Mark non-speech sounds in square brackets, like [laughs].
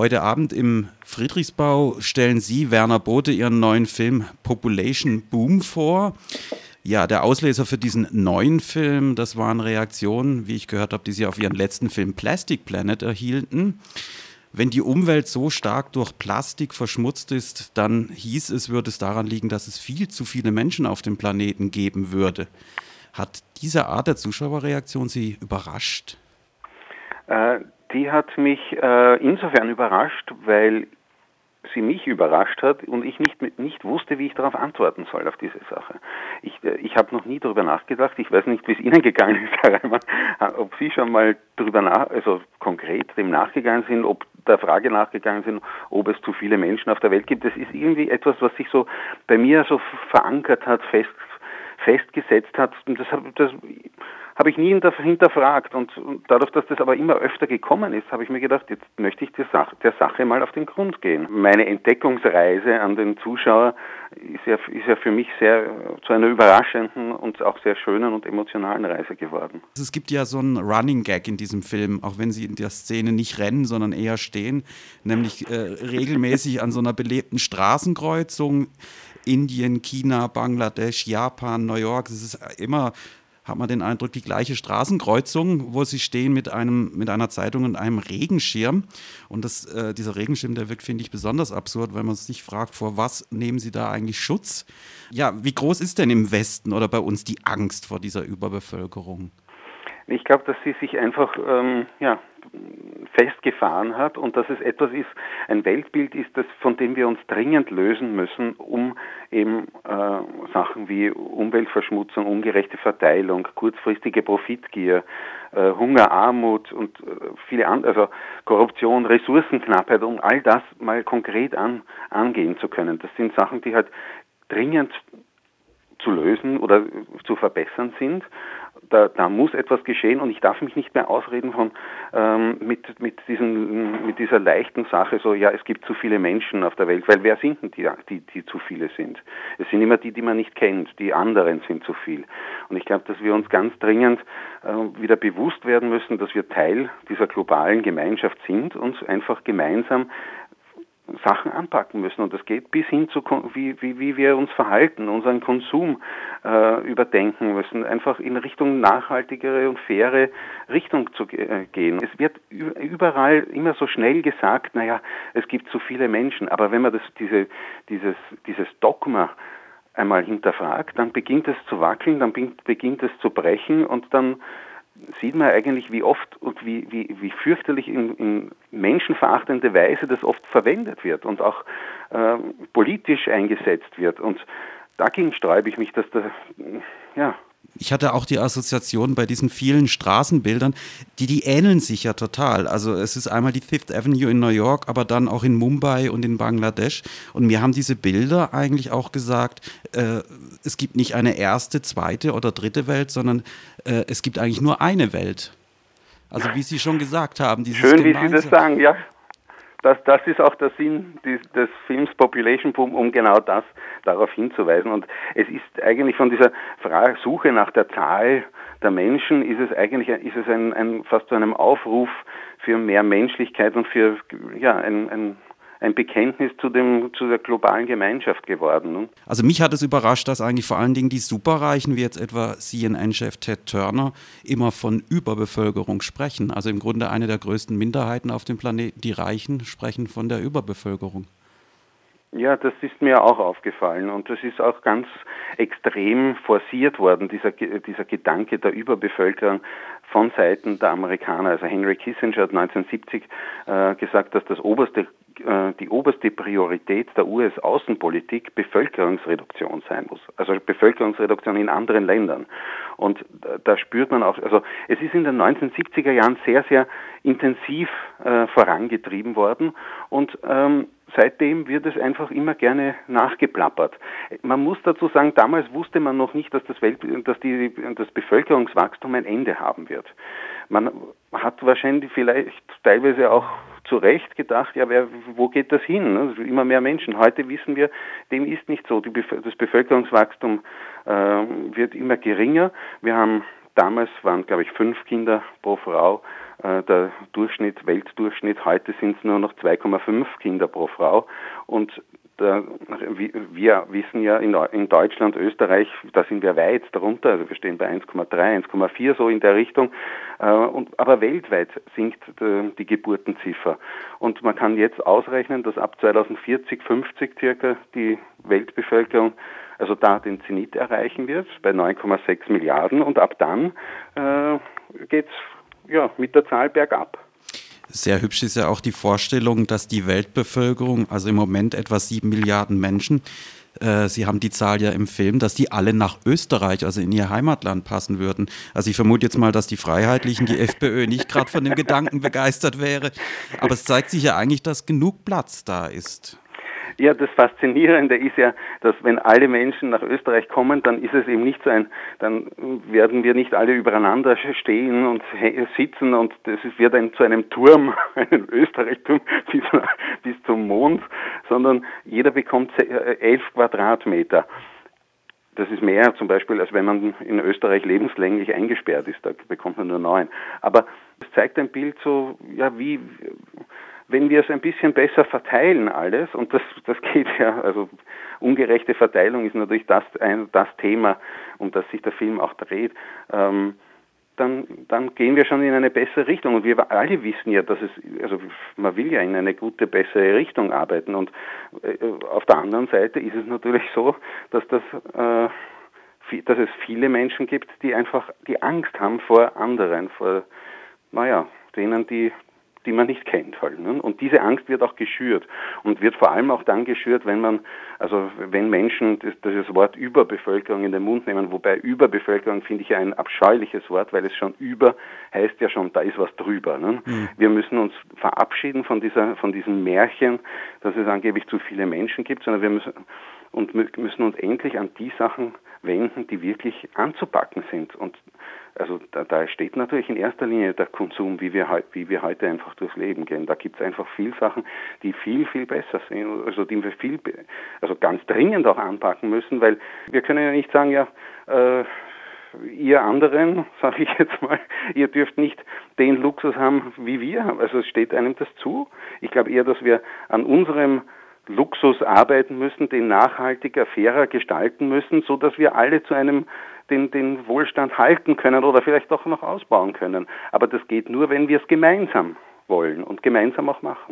Heute Abend im Friedrichsbau stellen Sie, Werner Bote, Ihren neuen Film Population Boom vor. Ja, der Auslöser für diesen neuen Film, das waren Reaktionen, wie ich gehört habe, die Sie auf Ihren letzten Film Plastic Planet erhielten. Wenn die Umwelt so stark durch Plastik verschmutzt ist, dann hieß es, würde es daran liegen, dass es viel zu viele Menschen auf dem Planeten geben würde. Hat diese Art der Zuschauerreaktion Sie überrascht? Äh, die hat mich äh, insofern überrascht, weil sie mich überrascht hat und ich nicht, nicht wusste, wie ich darauf antworten soll, auf diese Sache. Ich, äh, ich habe noch nie darüber nachgedacht. Ich weiß nicht, wie es Ihnen gegangen ist, [laughs] Herr Reimann, ob Sie schon mal darüber nach, also konkret dem nachgegangen sind, ob der Frage nachgegangen sind, ob es zu viele Menschen auf der Welt gibt. Das ist irgendwie etwas, was sich so bei mir so verankert hat, fest, festgesetzt hat. Und das, das habe ich nie hinterfragt. Und, dadurch, dass das aber immer öfter gekommen ist, habe ich mir gedacht, jetzt möchte ich der Sache, der Sache mal auf den Grund gehen. Meine Entdeckungsreise an den Zuschauer ist ja, ist ja für mich sehr zu einer überraschenden und auch sehr schönen und emotionalen Reise geworden. Es gibt ja so einen Running Gag in diesem Film, auch wenn sie in der Szene nicht rennen, sondern eher stehen, nämlich äh, regelmäßig an so einer belebten Straßenkreuzung. Indien, China, Bangladesch, Japan, New York. Es ist immer hat man den Eindruck, die gleiche Straßenkreuzung, wo sie stehen mit, einem, mit einer Zeitung und einem Regenschirm. Und das, äh, dieser Regenschirm, der wirkt, finde ich, besonders absurd, weil man sich fragt, vor was nehmen sie da eigentlich Schutz? Ja, wie groß ist denn im Westen oder bei uns die Angst vor dieser Überbevölkerung? Ich glaube, dass sie sich einfach ähm, ja, festgefahren hat und dass es etwas ist, ein Weltbild ist, das, von dem wir uns dringend lösen müssen, um eben äh, Sachen wie Umweltverschmutzung, ungerechte Verteilung, kurzfristige Profitgier, äh, Hunger, Armut und äh, viele andere, also Korruption, Ressourcenknappheit, um all das mal konkret an, angehen zu können. Das sind Sachen, die halt dringend zu lösen oder zu verbessern sind da, da muss etwas geschehen und ich darf mich nicht mehr ausreden von ähm, mit, mit, diesen, mit dieser leichten Sache, so ja, es gibt zu viele Menschen auf der Welt, weil wer sind denn die, die, die zu viele sind? Es sind immer die, die man nicht kennt, die anderen sind zu viel. Und ich glaube, dass wir uns ganz dringend äh, wieder bewusst werden müssen, dass wir Teil dieser globalen Gemeinschaft sind und einfach gemeinsam Sachen anpacken müssen. Und das geht bis hin zu, wie, wie, wie wir uns verhalten, unseren Konsum äh, überdenken müssen, einfach in Richtung nachhaltigere und faire Richtung zu äh, gehen. Es wird überall immer so schnell gesagt, naja, es gibt zu viele Menschen. Aber wenn man das, diese, dieses, dieses Dogma einmal hinterfragt, dann beginnt es zu wackeln, dann beginnt es zu brechen und dann sieht man eigentlich, wie oft und wie, wie, wie fürchterlich in, in menschenverachtende Weise das oft verwendet wird und auch äh, politisch eingesetzt wird. Und dagegen sträube ich mich, dass da, ja, ich hatte auch die Assoziation bei diesen vielen Straßenbildern, die, die ähneln sich ja total. Also es ist einmal die Fifth Avenue in New York, aber dann auch in Mumbai und in Bangladesch. Und mir haben diese Bilder eigentlich auch gesagt, äh, es gibt nicht eine erste, zweite oder dritte Welt, sondern äh, es gibt eigentlich nur eine Welt. Also wie Sie schon gesagt haben, dieses Schön, wie Sie das sagen, ja das, das ist auch der Sinn des, des Films Population Boom, um genau das darauf hinzuweisen. Und es ist eigentlich von dieser Frage, Suche nach der Zahl der Menschen, ist es eigentlich ist es ein, ein fast zu einem Aufruf für mehr Menschlichkeit und für ja, ein, ein ein Bekenntnis zu, dem, zu der globalen Gemeinschaft geworden. Ne? Also mich hat es überrascht, dass eigentlich vor allen Dingen die Superreichen, wie jetzt etwa CNN-Chef Ted Turner, immer von Überbevölkerung sprechen. Also im Grunde eine der größten Minderheiten auf dem Planeten, die Reichen, sprechen von der Überbevölkerung. Ja, das ist mir auch aufgefallen und das ist auch ganz extrem forciert worden, dieser, dieser Gedanke der Überbevölkerung von Seiten der Amerikaner. Also Henry Kissinger hat 1970 äh, gesagt, dass das oberste die oberste Priorität der US-Außenpolitik Bevölkerungsreduktion sein muss. Also Bevölkerungsreduktion in anderen Ländern. Und da spürt man auch, also es ist in den 1970er Jahren sehr, sehr intensiv äh, vorangetrieben worden und ähm, seitdem wird es einfach immer gerne nachgeplappert. Man muss dazu sagen, damals wusste man noch nicht, dass das, Welt, dass die, das Bevölkerungswachstum ein Ende haben wird. Man hat wahrscheinlich vielleicht teilweise auch zu Recht gedacht, ja, wer, wo geht das hin? Also immer mehr Menschen. Heute wissen wir, dem ist nicht so. Die, das Bevölkerungswachstum äh, wird immer geringer. Wir haben damals waren, glaube ich, fünf Kinder pro Frau Äh, der Durchschnitt, Weltdurchschnitt, heute sind es nur noch 2,5 Kinder pro Frau. Und wir wissen ja in, Deutschland, Österreich, da sind wir weit darunter, also wir stehen bei 1,3, 1,4 so in der Richtung. Äh, aber weltweit sinkt die, die Geburtenziffer. Und man kann jetzt ausrechnen, dass ab 2040, 50 circa die Weltbevölkerung also da den Zenit erreichen wird bei 9,6 Milliarden und ab dann äh, geht es ja, mit der Zahl bergab. Sehr hübsch ist ja auch die Vorstellung, dass die Weltbevölkerung, also im Moment etwa sieben Milliarden Menschen, äh, Sie haben die Zahl ja im Film, dass die alle nach Österreich, also in ihr Heimatland passen würden. Also ich vermute jetzt mal, dass die Freiheitlichen, die FPÖ nicht gerade von dem Gedanken begeistert wäre. Aber es zeigt sich ja eigentlich, dass genug Platz da ist. Ja, das Faszinierende ist ja, dass wenn alle Menschen nach Österreich kommen, dann ist es eben nicht so ein, dann werden wir nicht alle übereinander stehen und sitzen und das wird ein, zu einem Turm, [laughs] einem Österreichturm [laughs] bis, bis zum Mond, sondern jeder bekommt äh, elf Quadratmeter. Das ist mehr zum Beispiel, als wenn man in Österreich lebenslänglich eingesperrt ist. Da bekommt man nur neun. Aber es zeigt ein Bild so, ja, wie, wenn wir es ein bisschen besser verteilen alles, und das, das geht ja, also ungerechte Verteilung ist natürlich das, das Thema, um das sich der Film auch dreht, ähm, dann, dann gehen wir schon in eine bessere Richtung. Und wir alle wissen ja, dass es, also man will ja in eine gute, bessere Richtung arbeiten. Und äh, auf der anderen Seite ist es natürlich so, dass das äh, dass es viele Menschen gibt, die einfach die Angst haben vor anderen, vor, naja, denen, die die man nicht kennt halt. Ne? Und diese Angst wird auch geschürt und wird vor allem auch dann geschürt, wenn man, also wenn Menschen das, das Wort Überbevölkerung in den Mund nehmen, wobei Überbevölkerung finde ich ein abscheuliches Wort, weil es schon über heißt ja schon, da ist was drüber. Ne? Mhm. Wir müssen uns verabschieden von dieser, von diesem Märchen, dass es angeblich zu viele Menschen gibt, sondern wir müssen und müssen uns endlich an die Sachen wenden, die wirklich anzupacken sind. Und also da, da steht natürlich in erster Linie der Konsum, wie wir, wie wir heute einfach durchs Leben gehen. Da gibt es einfach viel Sachen, die viel, viel besser sind, also die wir viel, also ganz dringend auch anpacken müssen, weil wir können ja nicht sagen, ja, äh, ihr anderen, [laughs] sage ich jetzt mal, ihr dürft nicht den Luxus haben wie wir. Also es steht einem das zu. Ich glaube eher, dass wir an unserem Luxus arbeiten müssen, den nachhaltiger, fairer gestalten müssen, so dass wir alle zu einem den, den Wohlstand halten können oder vielleicht auch noch ausbauen können. Aber das geht nur, wenn wir es gemeinsam wollen und gemeinsam auch machen.